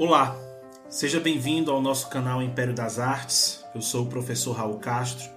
Olá, seja bem-vindo ao nosso canal Império das Artes. Eu sou o professor Raul Castro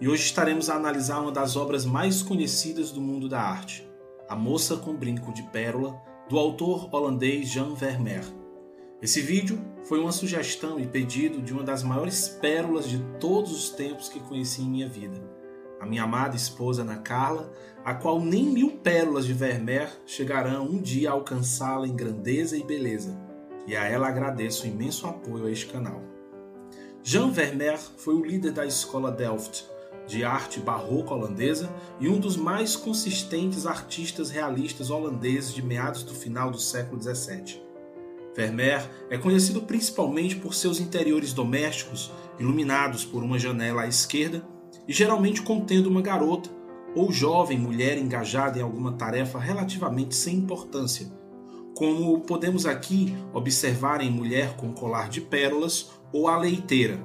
e hoje estaremos a analisar uma das obras mais conhecidas do mundo da arte, A Moça com Brinco de Pérola, do autor holandês Jan Vermeer. Esse vídeo foi uma sugestão e pedido de uma das maiores pérolas de todos os tempos que conheci em minha vida, a minha amada esposa Ana Carla, a qual nem mil pérolas de Vermeer chegarão um dia a alcançá-la em grandeza e beleza e a ela agradeço o imenso apoio a este canal. Jean Vermeer foi o líder da escola Delft, de arte barroca holandesa e um dos mais consistentes artistas realistas holandeses de meados do final do século XVII. Vermeer é conhecido principalmente por seus interiores domésticos, iluminados por uma janela à esquerda e geralmente contendo uma garota ou jovem mulher engajada em alguma tarefa relativamente sem importância, como podemos aqui observar em Mulher com Colar de Pérolas ou A Leiteira.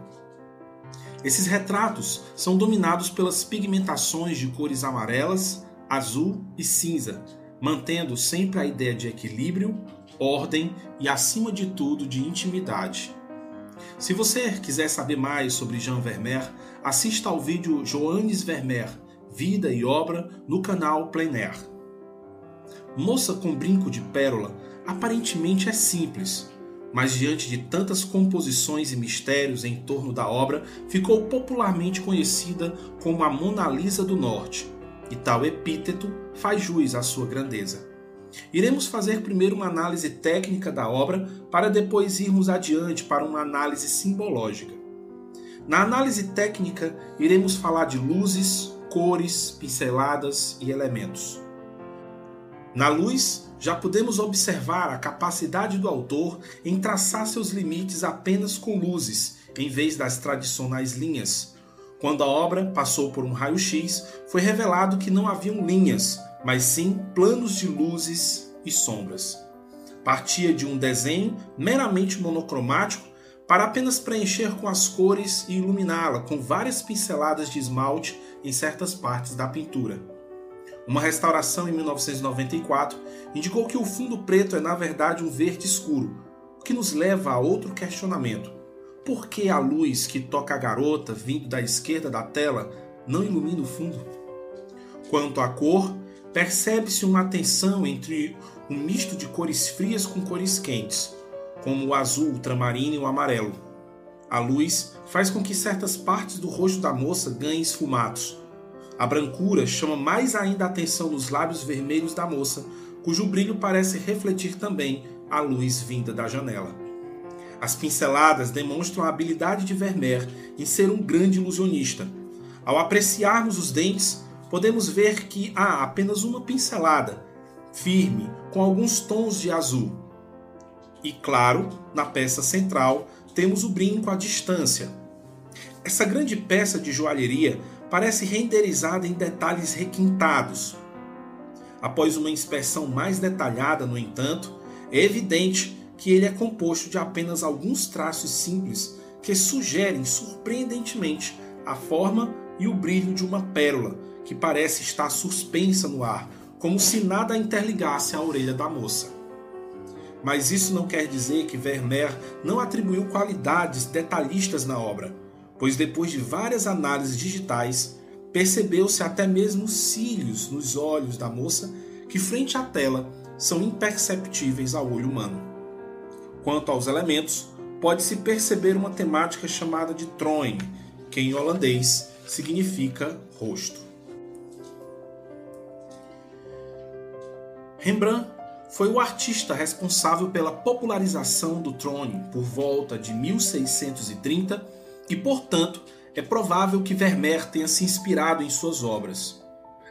Esses retratos são dominados pelas pigmentações de cores amarelas, azul e cinza, mantendo sempre a ideia de equilíbrio, ordem e, acima de tudo, de intimidade. Se você quiser saber mais sobre Jean Vermeer, assista ao vídeo Joannes Vermeer, Vida e Obra, no canal Plein Air. Moça com Brinco de Pérola aparentemente é simples, mas diante de tantas composições e mistérios em torno da obra, ficou popularmente conhecida como a Mona Lisa do Norte, e tal epíteto faz jus à sua grandeza. Iremos fazer primeiro uma análise técnica da obra, para depois irmos adiante para uma análise simbológica. Na análise técnica, iremos falar de luzes, cores, pinceladas e elementos. Na luz, já podemos observar a capacidade do autor em traçar seus limites apenas com luzes, em vez das tradicionais linhas. Quando a obra passou por um raio-x, foi revelado que não haviam linhas, mas sim planos de luzes e sombras. Partia de um desenho meramente monocromático para apenas preencher com as cores e iluminá-la com várias pinceladas de esmalte em certas partes da pintura. Uma restauração em 1994 indicou que o fundo preto é na verdade um verde escuro, o que nos leva a outro questionamento. Por que a luz que toca a garota vindo da esquerda da tela não ilumina o fundo? Quanto à cor, percebe-se uma tensão entre um misto de cores frias com cores quentes, como o azul, o ultramarino e o amarelo. A luz faz com que certas partes do rosto da moça ganhem esfumatos, a brancura chama mais ainda a atenção dos lábios vermelhos da moça, cujo brilho parece refletir também a luz vinda da janela. As pinceladas demonstram a habilidade de Vermeer em ser um grande ilusionista. Ao apreciarmos os dentes, podemos ver que há apenas uma pincelada, firme, com alguns tons de azul. E claro, na peça central, temos o brinco à distância. Essa grande peça de joalheria parece renderizada em detalhes requintados. Após uma inspeção mais detalhada, no entanto, é evidente que ele é composto de apenas alguns traços simples que sugerem surpreendentemente a forma e o brilho de uma pérola que parece estar suspensa no ar, como se nada interligasse à orelha da moça. Mas isso não quer dizer que Vermeer não atribuiu qualidades detalhistas na obra pois depois de várias análises digitais, percebeu-se até mesmo cílios nos olhos da moça que, frente à tela, são imperceptíveis ao olho humano. Quanto aos elementos, pode-se perceber uma temática chamada de troin, que em holandês significa rosto. Rembrandt foi o artista responsável pela popularização do trone por volta de 1630 e, portanto, é provável que Vermeer tenha se inspirado em suas obras.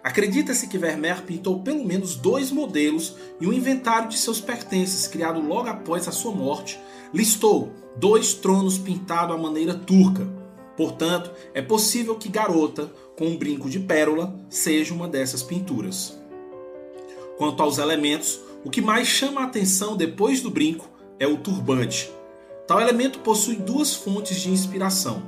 Acredita-se que Vermeer pintou pelo menos dois modelos e um inventário de seus pertences, criado logo após a sua morte, listou dois tronos pintados à maneira turca. Portanto, é possível que Garota, com um brinco de pérola, seja uma dessas pinturas. Quanto aos elementos, o que mais chama a atenção depois do brinco é o turbante, Tal elemento possui duas fontes de inspiração.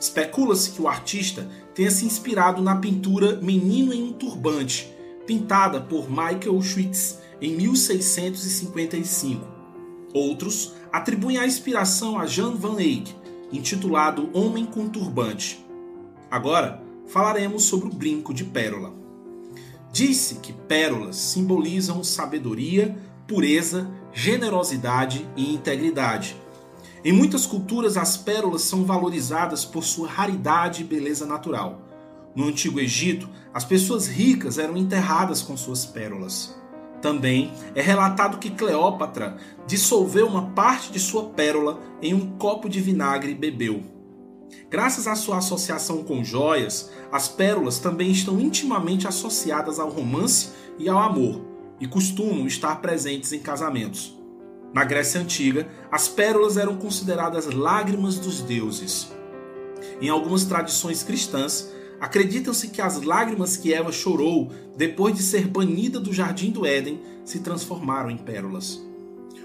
Especula-se que o artista tenha se inspirado na pintura Menino em um Turbante, pintada por Michael Schwitz em 1655. Outros atribuem a inspiração a Jan van Eyck, intitulado Homem com Turbante. Agora falaremos sobre o brinco de pérola. Disse que pérolas simbolizam sabedoria, pureza, generosidade e integridade. Em muitas culturas, as pérolas são valorizadas por sua raridade e beleza natural. No Antigo Egito, as pessoas ricas eram enterradas com suas pérolas. Também é relatado que Cleópatra dissolveu uma parte de sua pérola em um copo de vinagre e bebeu. Graças à sua associação com joias, as pérolas também estão intimamente associadas ao romance e ao amor, e costumam estar presentes em casamentos. Na Grécia Antiga, as pérolas eram consideradas lágrimas dos deuses. Em algumas tradições cristãs, acreditam-se que as lágrimas que Eva chorou depois de ser banida do jardim do Éden se transformaram em pérolas.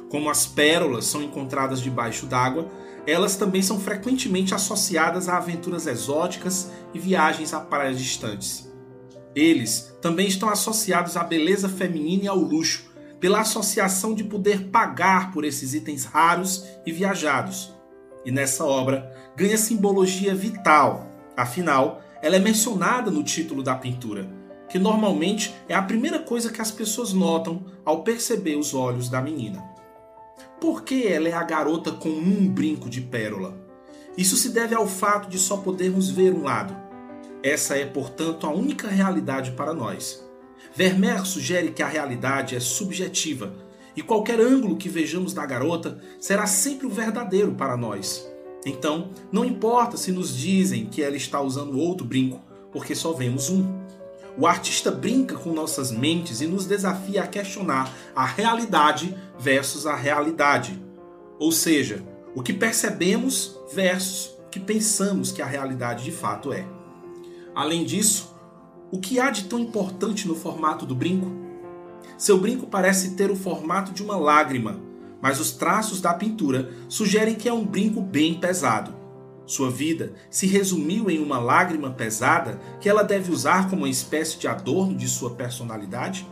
Como as pérolas são encontradas debaixo d'água, elas também são frequentemente associadas a aventuras exóticas e viagens a praias distantes. Eles também estão associados à beleza feminina e ao luxo, pela associação de poder pagar por esses itens raros e viajados. E nessa obra ganha simbologia vital, afinal, ela é mencionada no título da pintura, que normalmente é a primeira coisa que as pessoas notam ao perceber os olhos da menina. Por que ela é a garota com um brinco de pérola? Isso se deve ao fato de só podermos ver um lado. Essa é, portanto, a única realidade para nós. Vermeer sugere que a realidade é subjetiva e qualquer ângulo que vejamos da garota será sempre o verdadeiro para nós. Então, não importa se nos dizem que ela está usando outro brinco, porque só vemos um. O artista brinca com nossas mentes e nos desafia a questionar a realidade versus a realidade. Ou seja, o que percebemos versus o que pensamos que a realidade de fato é. Além disso, o que há de tão importante no formato do brinco? Seu brinco parece ter o formato de uma lágrima, mas os traços da pintura sugerem que é um brinco bem pesado. Sua vida se resumiu em uma lágrima pesada que ela deve usar como uma espécie de adorno de sua personalidade?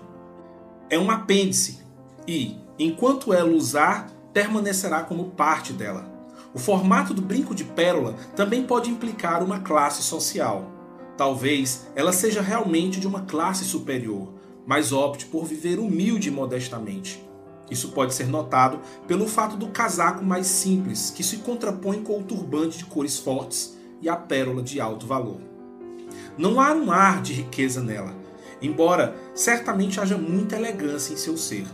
É um apêndice e, enquanto ela usar, permanecerá como parte dela. O formato do brinco de pérola também pode implicar uma classe social. Talvez ela seja realmente de uma classe superior, mas opte por viver humilde e modestamente. Isso pode ser notado pelo fato do casaco mais simples, que se contrapõe com o turbante de cores fortes e a pérola de alto valor. Não há um ar de riqueza nela, embora certamente haja muita elegância em seu ser.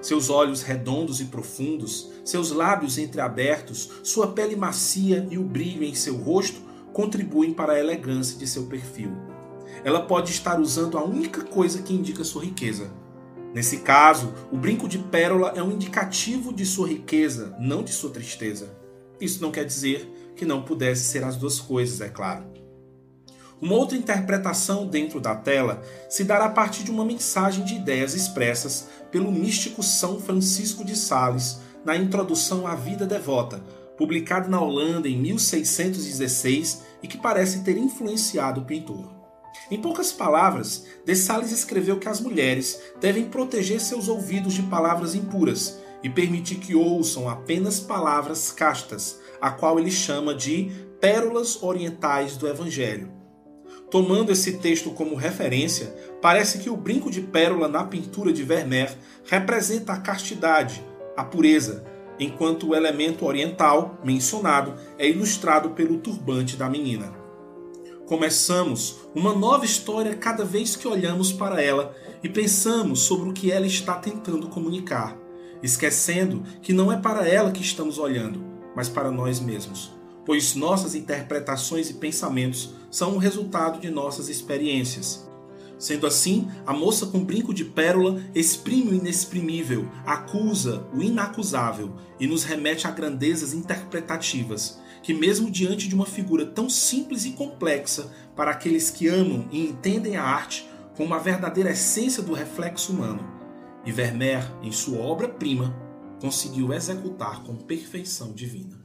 Seus olhos redondos e profundos, seus lábios entreabertos, sua pele macia e o brilho em seu rosto contribuem para a elegância de seu perfil. Ela pode estar usando a única coisa que indica sua riqueza, Nesse caso, o brinco de pérola é um indicativo de sua riqueza, não de sua tristeza. Isso não quer dizer que não pudesse ser as duas coisas, é claro. Uma outra interpretação dentro da tela se dará a partir de uma mensagem de ideias expressas pelo místico São Francisco de Sales na introdução à Vida Devota, publicada na Holanda em 1616 e que parece ter influenciado o pintor. Em poucas palavras, De Sales escreveu que as mulheres devem proteger seus ouvidos de palavras impuras e permitir que ouçam apenas palavras castas, a qual ele chama de pérolas orientais do Evangelho. Tomando esse texto como referência, parece que o brinco de pérola na pintura de Vermeer representa a castidade, a pureza, enquanto o elemento oriental mencionado é ilustrado pelo turbante da menina começamos uma nova história cada vez que olhamos para ela e pensamos sobre o que ela está tentando comunicar, esquecendo que não é para ela que estamos olhando, mas para nós mesmos, pois nossas interpretações e pensamentos são o resultado de nossas experiências. Sendo assim, a moça com brinco de pérola exprime o inexprimível, acusa o inacusável e nos remete a grandezas interpretativas, que, mesmo diante de uma figura tão simples e complexa para aqueles que amam e entendem a arte como a verdadeira essência do reflexo humano, e Vermeer, em sua obra-prima, conseguiu executar com perfeição divina.